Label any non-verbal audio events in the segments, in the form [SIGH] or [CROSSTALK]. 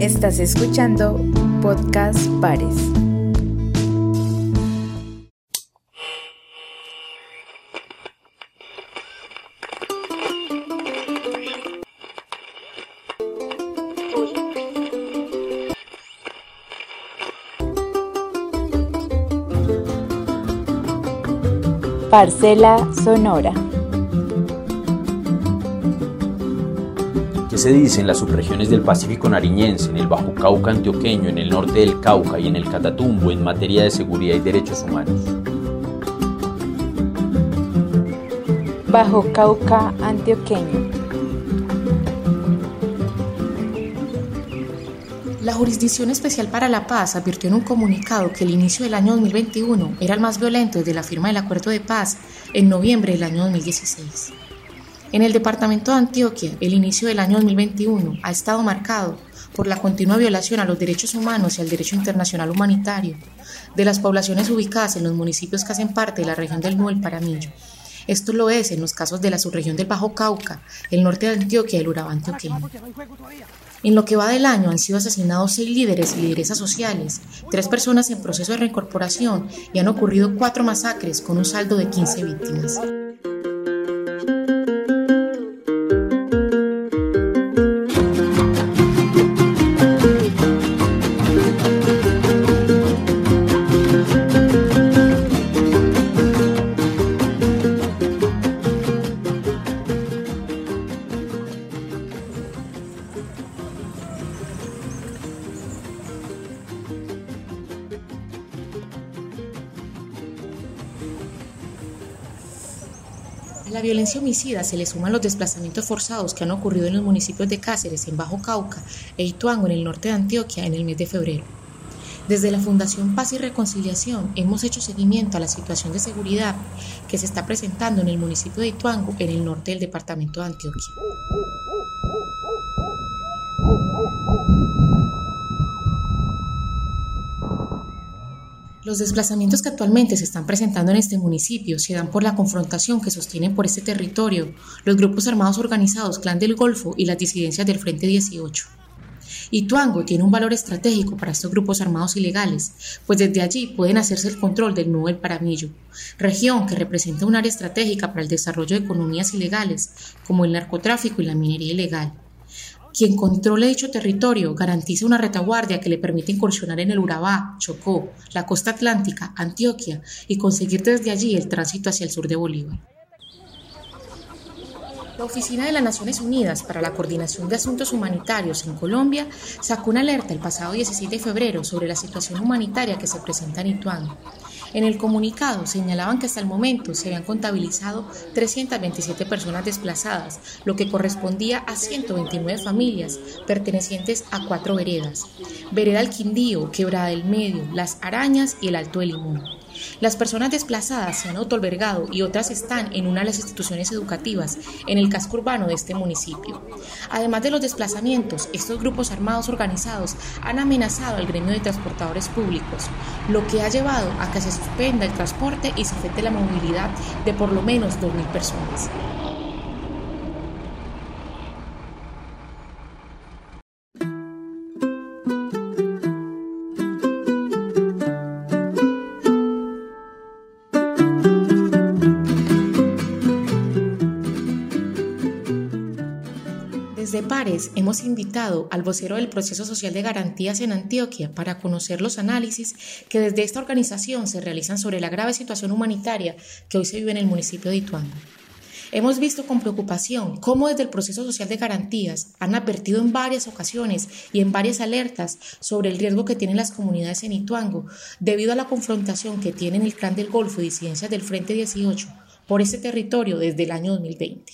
Estás escuchando Podcast Pares. Parcela Sonora. Se dice en las subregiones del Pacífico nariñense, en el Bajo Cauca antioqueño, en el norte del Cauca y en el Catatumbo en materia de seguridad y derechos humanos? Bajo Cauca antioqueño. La Jurisdicción Especial para la Paz advirtió en un comunicado que el inicio del año 2021 era el más violento desde la firma del Acuerdo de Paz en noviembre del año 2016. En el departamento de Antioquia, el inicio del año 2021 ha estado marcado por la continua violación a los derechos humanos y al derecho internacional humanitario de las poblaciones ubicadas en los municipios que hacen parte de la región del Nuevo Paramillo. Esto lo es en los casos de la subregión del Bajo Cauca, el norte de Antioquia y el Urabá antioqueño. En lo que va del año han sido asesinados seis líderes y lideresas sociales, tres personas en proceso de reincorporación y han ocurrido cuatro masacres con un saldo de 15 víctimas. A la violencia homicida se le suman los desplazamientos forzados que han ocurrido en los municipios de Cáceres, en Bajo Cauca, e Ituango, en el norte de Antioquia, en el mes de febrero. Desde la Fundación Paz y Reconciliación hemos hecho seguimiento a la situación de seguridad que se está presentando en el municipio de Ituango, en el norte del departamento de Antioquia. Los desplazamientos que actualmente se están presentando en este municipio se dan por la confrontación que sostienen por este territorio los grupos armados organizados Clan del Golfo y las disidencias del Frente 18. Ituango tiene un valor estratégico para estos grupos armados ilegales, pues desde allí pueden hacerse el control del Nuevo El Paramillo, región que representa un área estratégica para el desarrollo de economías ilegales, como el narcotráfico y la minería ilegal. Quien controle dicho territorio garantiza una retaguardia que le permite incursionar en el Urabá, Chocó, la costa atlántica, Antioquia y conseguir desde allí el tránsito hacia el sur de Bolívar. La Oficina de las Naciones Unidas para la Coordinación de Asuntos Humanitarios en Colombia sacó una alerta el pasado 17 de febrero sobre la situación humanitaria que se presenta en Ituango. En el comunicado señalaban que hasta el momento se habían contabilizado 327 personas desplazadas, lo que correspondía a 129 familias pertenecientes a cuatro veredas. Vereda El Quindío, Quebrada del Medio, Las Arañas y el Alto del Limón. Las personas desplazadas se han autoalbergado y otras están en una de las instituciones educativas en el casco urbano de este municipio. Además de los desplazamientos, estos grupos armados organizados han amenazado al gremio de transportadores públicos, lo que ha llevado a que se suspenda el transporte y se afecte la movilidad de por lo menos 2.000 personas. Pares hemos invitado al vocero del Proceso Social de Garantías en Antioquia para conocer los análisis que desde esta organización se realizan sobre la grave situación humanitaria que hoy se vive en el municipio de Ituango. Hemos visto con preocupación cómo desde el proceso social de garantías han advertido en varias ocasiones y en varias alertas sobre el riesgo que tienen las comunidades en Ituango debido a la confrontación que tienen el Clan del Golfo y disidencias del Frente 18 por ese territorio desde el año 2020.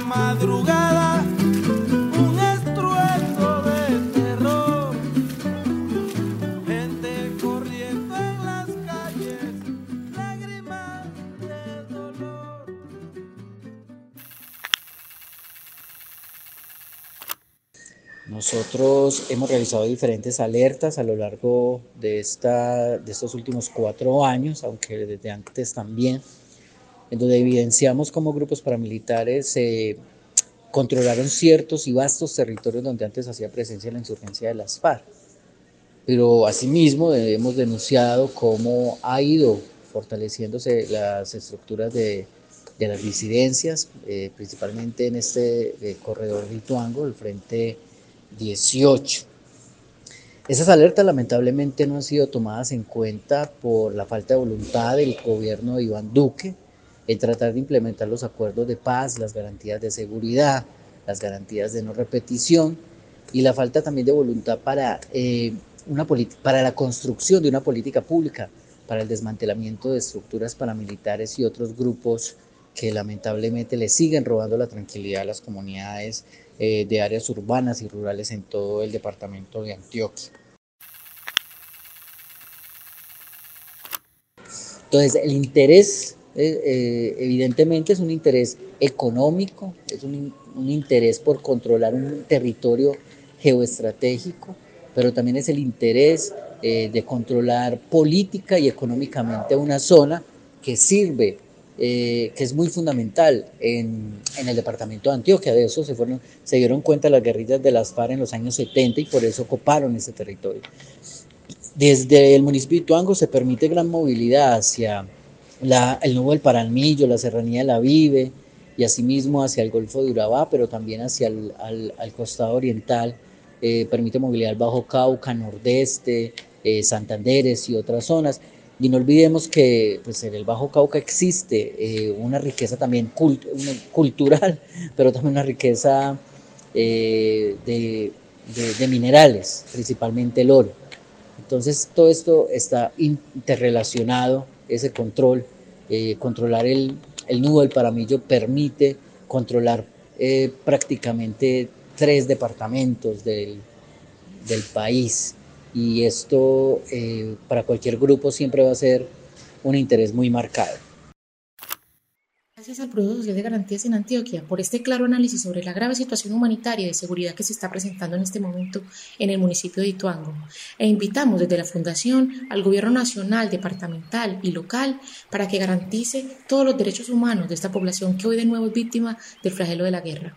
Madrugada un estruendo de terror, gente corriendo en las calles, lágrimas de dolor. Nosotros hemos realizado diferentes alertas a lo largo de, esta, de estos últimos cuatro años, aunque desde antes también en evidenciamos cómo grupos paramilitares eh, controlaron ciertos y vastos territorios donde antes hacía presencia la insurgencia de las FARC. Pero asimismo hemos denunciado cómo ha ido fortaleciéndose las estructuras de, las disidencias, eh, principalmente en este eh, corredor de el Frente 18. Esas alertas lamentablemente no han sido tomadas en cuenta por la falta de voluntad del gobierno de Iván Duque en tratar de implementar los acuerdos de paz, las garantías de seguridad, las garantías de no repetición y la falta también de voluntad para, eh, para la construcción de una política pública, para el desmantelamiento de estructuras paramilitares y otros grupos que lamentablemente le siguen robando la tranquilidad a las comunidades eh, de áreas urbanas y rurales en todo el departamento de Antioquia. Entonces, el interés, eh, eh, evidentemente, es un interés económico, es un, un interés por controlar un territorio geoestratégico, pero también es el interés de controlar política y económicamente una zona que sirve eh, que es muy fundamental en, en, el departamento de Antioquia. De eso se, fueron, se dieron cuenta las guerrillas de las FARC en los años 70 y por eso ocuparon ese territorio. Desde el municipio de Tuango se permite gran movilidad hacia la, el Nuevo del Paranillo, la Serranía de la Vive y asimismo hacia el Golfo de Urabá, pero también hacia el al, al costado oriental. Eh, permite movilidad al Bajo Cauca, Nordeste, eh, Santanderes y otras zonas. Y no olvidemos que pues, en el Bajo Cauca existe eh, una riqueza también cult cultural, [LAUGHS] pero también una riqueza eh, de, de, minerales, principalmente el oro. Entonces todo esto está interrelacionado, ese control, eh, controlar el, el, nudo del Paramillo permite controlar eh, prácticamente tres departamentos del, del país y esto eh, para cualquier grupo siempre va a ser un interés muy marcado. Gracias al Proceso Social de Garantías en Antioquia por este claro análisis sobre la grave situación humanitaria y de seguridad que se está presentando en este momento en el municipio de Ituango. E invitamos desde la Fundación al Gobierno Nacional, Departamental y Local para que garantice todos los derechos humanos de esta población que hoy de nuevo es víctima del flagelo de la guerra.